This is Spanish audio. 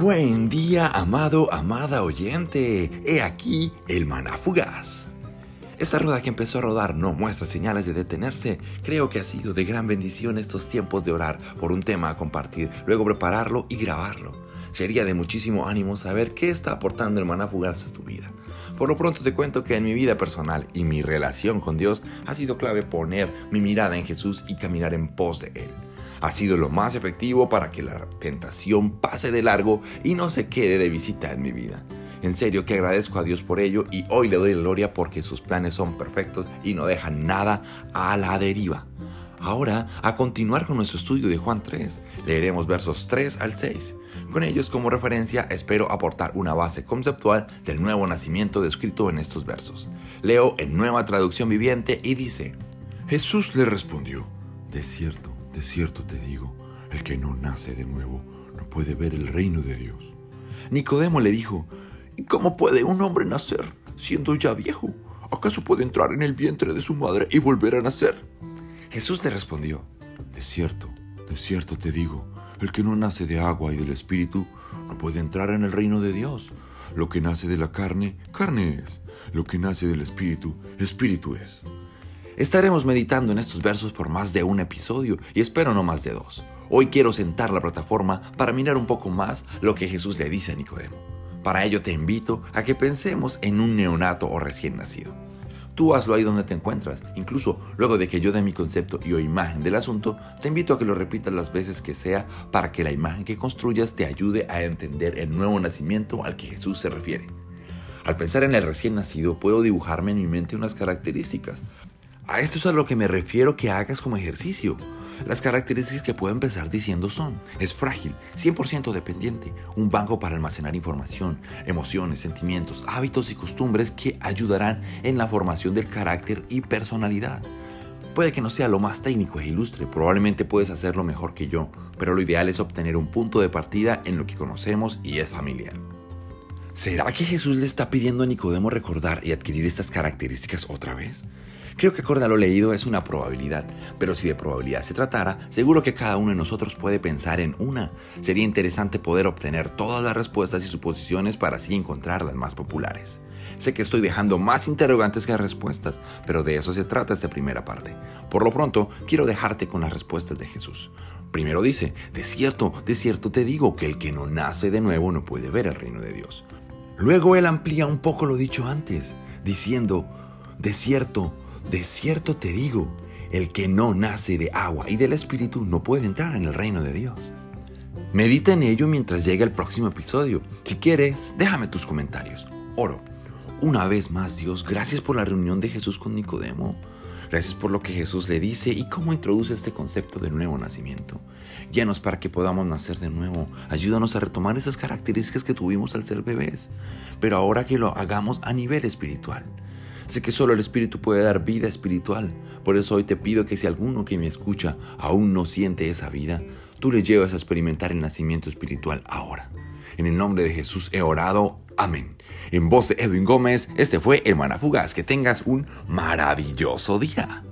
Buen día, amado, amada oyente. He aquí el maná fugaz. Esta rueda que empezó a rodar no muestra señales de detenerse. Creo que ha sido de gran bendición estos tiempos de orar por un tema a compartir, luego prepararlo y grabarlo. Sería de muchísimo ánimo saber qué está aportando el maná fugaz a tu vida. Por lo pronto te cuento que en mi vida personal y mi relación con Dios ha sido clave poner mi mirada en Jesús y caminar en pos de Él ha sido lo más efectivo para que la tentación pase de largo y no se quede de visita en mi vida. En serio que agradezco a Dios por ello y hoy le doy la gloria porque sus planes son perfectos y no dejan nada a la deriva. Ahora, a continuar con nuestro estudio de Juan 3, leeremos versos 3 al 6. Con ellos como referencia espero aportar una base conceptual del nuevo nacimiento descrito en estos versos. Leo en nueva traducción viviente y dice, Jesús le respondió, de cierto, de cierto te digo, el que no nace de nuevo no puede ver el reino de Dios. Nicodemo le dijo, ¿y cómo puede un hombre nacer siendo ya viejo? ¿Acaso puede entrar en el vientre de su madre y volver a nacer? Jesús le respondió, De cierto, de cierto te digo, el que no nace de agua y del Espíritu no puede entrar en el reino de Dios. Lo que nace de la carne, carne es. Lo que nace del Espíritu, Espíritu es. Estaremos meditando en estos versos por más de un episodio y espero no más de dos. Hoy quiero sentar la plataforma para mirar un poco más lo que Jesús le dice a Nicodemo. Para ello te invito a que pensemos en un neonato o recién nacido. Tú hazlo ahí donde te encuentras. Incluso luego de que yo dé mi concepto y o imagen del asunto, te invito a que lo repitas las veces que sea para que la imagen que construyas te ayude a entender el nuevo nacimiento al que Jesús se refiere. Al pensar en el recién nacido, puedo dibujarme en mi mente unas características, a esto es a lo que me refiero que hagas como ejercicio. Las características que puedo empezar diciendo son, es frágil, 100% dependiente, un banco para almacenar información, emociones, sentimientos, hábitos y costumbres que ayudarán en la formación del carácter y personalidad. Puede que no sea lo más técnico e ilustre, probablemente puedes hacerlo mejor que yo, pero lo ideal es obtener un punto de partida en lo que conocemos y es familiar. ¿Será que Jesús le está pidiendo a Nicodemo recordar y adquirir estas características otra vez? Creo que acorde a lo leído es una probabilidad, pero si de probabilidad se tratara, seguro que cada uno de nosotros puede pensar en una. Sería interesante poder obtener todas las respuestas y suposiciones para así encontrar las más populares. Sé que estoy dejando más interrogantes que respuestas, pero de eso se trata esta primera parte. Por lo pronto, quiero dejarte con las respuestas de Jesús. Primero dice, de cierto, de cierto te digo que el que no nace de nuevo no puede ver el reino de Dios. Luego él amplía un poco lo dicho antes, diciendo, de cierto, de cierto te digo, el que no nace de agua y del Espíritu no puede entrar en el reino de Dios. Medita en ello mientras llegue el próximo episodio. Si quieres, déjame tus comentarios. Oro. Una vez más, Dios, gracias por la reunión de Jesús con Nicodemo. Gracias por lo que Jesús le dice y cómo introduce este concepto del nuevo nacimiento. Guíanos para que podamos nacer de nuevo. Ayúdanos a retomar esas características que tuvimos al ser bebés, pero ahora que lo hagamos a nivel espiritual. Sé que solo el Espíritu puede dar vida espiritual. Por eso hoy te pido que si alguno que me escucha aún no siente esa vida, tú le llevas a experimentar el nacimiento espiritual ahora. En el nombre de Jesús he orado. Amén. En voz de Edwin Gómez, este fue Hermana Fugaz. Que tengas un maravilloso día.